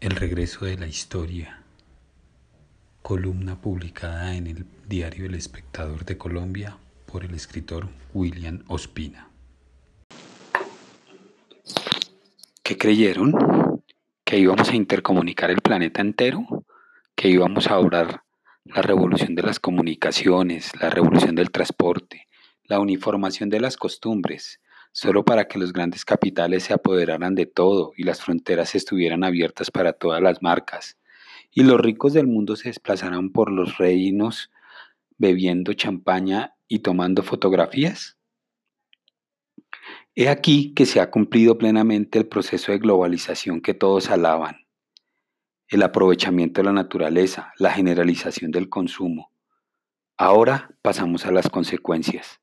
El regreso de la historia. Columna publicada en el diario El Espectador de Colombia por el escritor William Ospina. ¿Qué creyeron? ¿Que íbamos a intercomunicar el planeta entero? ¿Que íbamos a obrar la revolución de las comunicaciones, la revolución del transporte, la uniformación de las costumbres, solo para que los grandes capitales se apoderaran de todo y las fronteras estuvieran abiertas para todas las marcas, y los ricos del mundo se desplazaran por los reinos bebiendo champaña y tomando fotografías? He aquí que se ha cumplido plenamente el proceso de globalización que todos alaban, el aprovechamiento de la naturaleza, la generalización del consumo. Ahora pasamos a las consecuencias.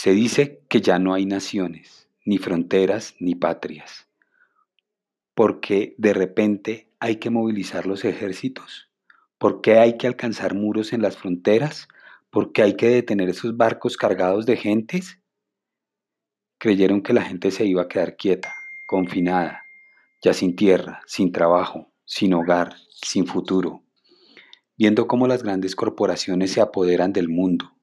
Se dice que ya no hay naciones, ni fronteras, ni patrias, porque de repente hay que movilizar los ejércitos, porque hay que alcanzar muros en las fronteras, porque hay que detener esos barcos cargados de gentes. Creyeron que la gente se iba a quedar quieta, confinada, ya sin tierra, sin trabajo, sin hogar, sin futuro, viendo cómo las grandes corporaciones se apoderan del mundo,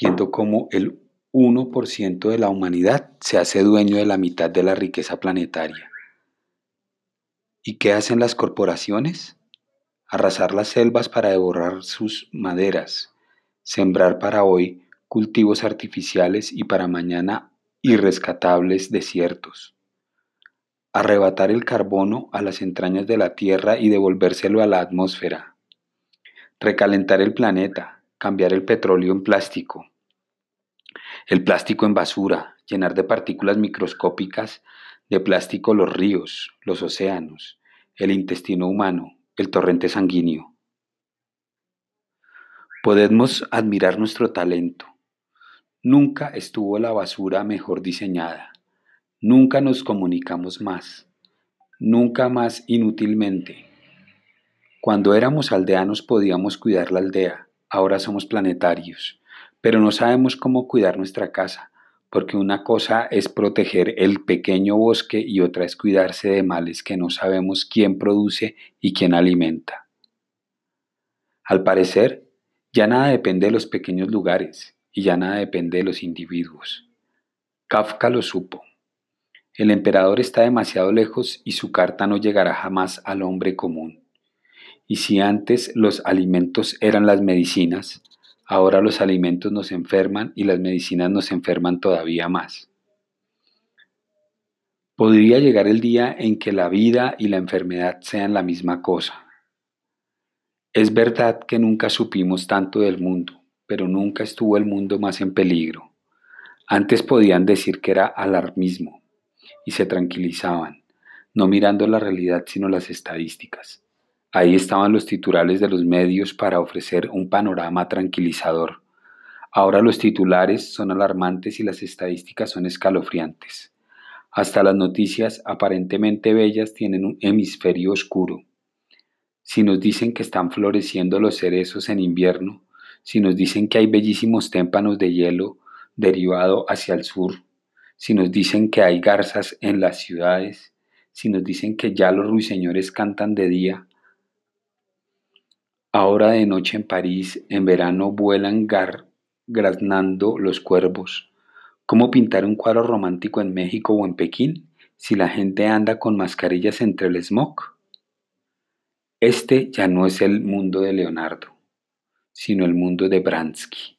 viendo cómo el 1% de la humanidad se hace dueño de la mitad de la riqueza planetaria. ¿Y qué hacen las corporaciones? Arrasar las selvas para devorar sus maderas, sembrar para hoy cultivos artificiales y para mañana irrescatables desiertos. Arrebatar el carbono a las entrañas de la Tierra y devolvérselo a la atmósfera. Recalentar el planeta, cambiar el petróleo en plástico, el plástico en basura, llenar de partículas microscópicas de plástico los ríos, los océanos, el intestino humano, el torrente sanguíneo. Podemos admirar nuestro talento. Nunca estuvo la basura mejor diseñada. Nunca nos comunicamos más. Nunca más inútilmente. Cuando éramos aldeanos podíamos cuidar la aldea ahora somos planetarios, pero no sabemos cómo cuidar nuestra casa, porque una cosa es proteger el pequeño bosque y otra es cuidarse de males que no sabemos quién produce y quién alimenta. Al parecer, ya nada depende de los pequeños lugares y ya nada depende de los individuos. Kafka lo supo. El emperador está demasiado lejos y su carta no llegará jamás al hombre común. Y si antes los alimentos eran las medicinas, ahora los alimentos nos enferman y las medicinas nos enferman todavía más. Podría llegar el día en que la vida y la enfermedad sean la misma cosa. Es verdad que nunca supimos tanto del mundo, pero nunca estuvo el mundo más en peligro. Antes podían decir que era alarmismo y se tranquilizaban, no mirando la realidad sino las estadísticas. Ahí estaban los titulares de los medios para ofrecer un panorama tranquilizador. Ahora los titulares son alarmantes y las estadísticas son escalofriantes. Hasta las noticias aparentemente bellas tienen un hemisferio oscuro. Si nos dicen que están floreciendo los cerezos en invierno, si nos dicen que hay bellísimos témpanos de hielo derivado hacia el sur, si nos dicen que hay garzas en las ciudades, si nos dicen que ya los ruiseñores cantan de día, Ahora de noche en París, en verano vuelan graznando los cuervos. ¿Cómo pintar un cuadro romántico en México o en Pekín si la gente anda con mascarillas entre el smog? Este ya no es el mundo de Leonardo, sino el mundo de Bransky.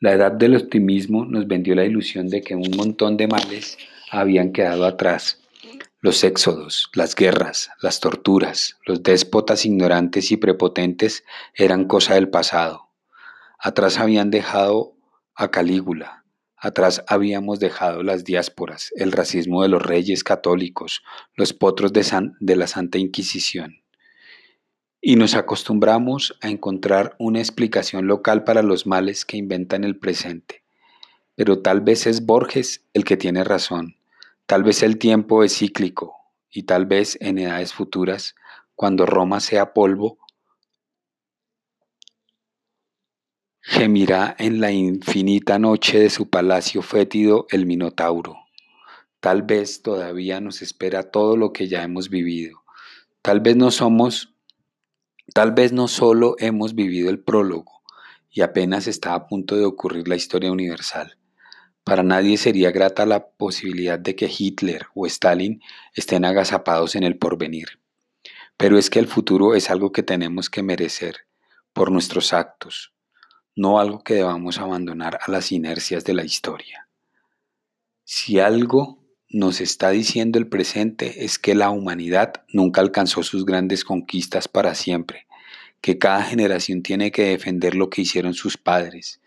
La edad del optimismo nos vendió la ilusión de que un montón de males habían quedado atrás los éxodos, las guerras, las torturas, los déspotas ignorantes y prepotentes eran cosa del pasado. Atrás habían dejado a Calígula, atrás habíamos dejado las diásporas, el racismo de los reyes católicos, los potros de, de la Santa Inquisición. Y nos acostumbramos a encontrar una explicación local para los males que inventan el presente. Pero tal vez es Borges el que tiene razón. Tal vez el tiempo es cíclico y tal vez en edades futuras, cuando Roma sea polvo, gemirá en la infinita noche de su palacio fétido el Minotauro. Tal vez todavía nos espera todo lo que ya hemos vivido. Tal vez no somos, tal vez no solo hemos vivido el prólogo y apenas está a punto de ocurrir la historia universal. Para nadie sería grata la posibilidad de que Hitler o Stalin estén agazapados en el porvenir. Pero es que el futuro es algo que tenemos que merecer por nuestros actos, no algo que debamos abandonar a las inercias de la historia. Si algo nos está diciendo el presente es que la humanidad nunca alcanzó sus grandes conquistas para siempre, que cada generación tiene que defender lo que hicieron sus padres,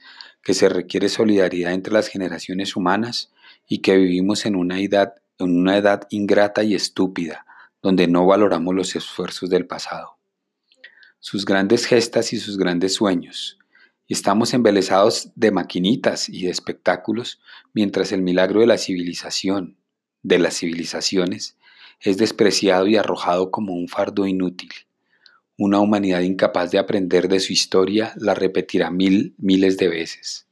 que se requiere solidaridad entre las generaciones humanas y que vivimos en una edad, en una edad ingrata y estúpida, donde no valoramos los esfuerzos del pasado. Sus grandes gestas y sus grandes sueños, estamos embelesados de maquinitas y de espectáculos, mientras el milagro de la civilización, de las civilizaciones, es despreciado y arrojado como un fardo inútil. Una humanidad incapaz de aprender de su historia la repetirá mil, miles de veces.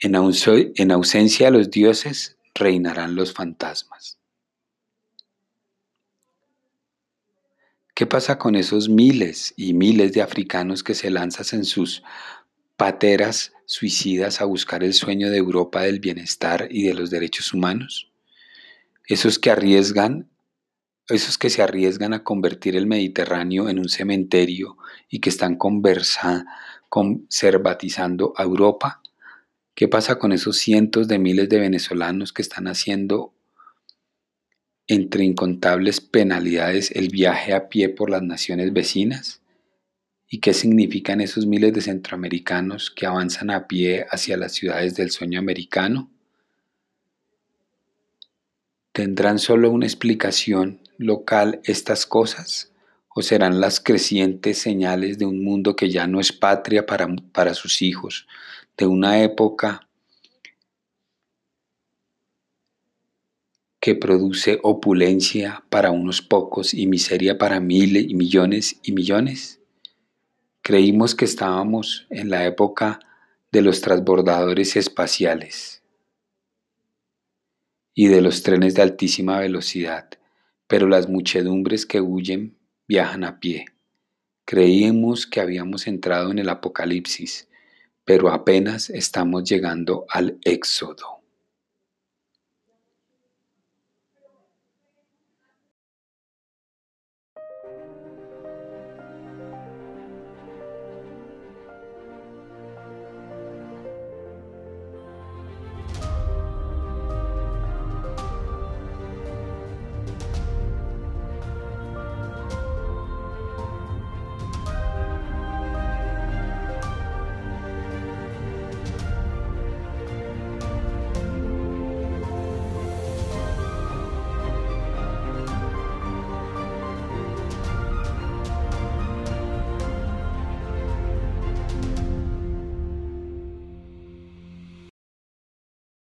En, en ausencia de los dioses reinarán los fantasmas. ¿Qué pasa con esos miles y miles de africanos que se lanzan en sus pateras suicidas a buscar el sueño de Europa del bienestar y de los derechos humanos? Esos que arriesgan, esos que se arriesgan a convertir el Mediterráneo en un cementerio y que están conservatizando a Europa. ¿Qué pasa con esos cientos de miles de venezolanos que están haciendo entre incontables penalidades el viaje a pie por las naciones vecinas? ¿Y qué significan esos miles de centroamericanos que avanzan a pie hacia las ciudades del sueño americano? ¿Tendrán solo una explicación local estas cosas? ¿O serán las crecientes señales de un mundo que ya no es patria para, para sus hijos, de una época que produce opulencia para unos pocos y miseria para miles y millones y millones? Creímos que estábamos en la época de los transbordadores espaciales y de los trenes de altísima velocidad, pero las muchedumbres que huyen viajan a pie. Creíamos que habíamos entrado en el apocalipsis, pero apenas estamos llegando al éxodo.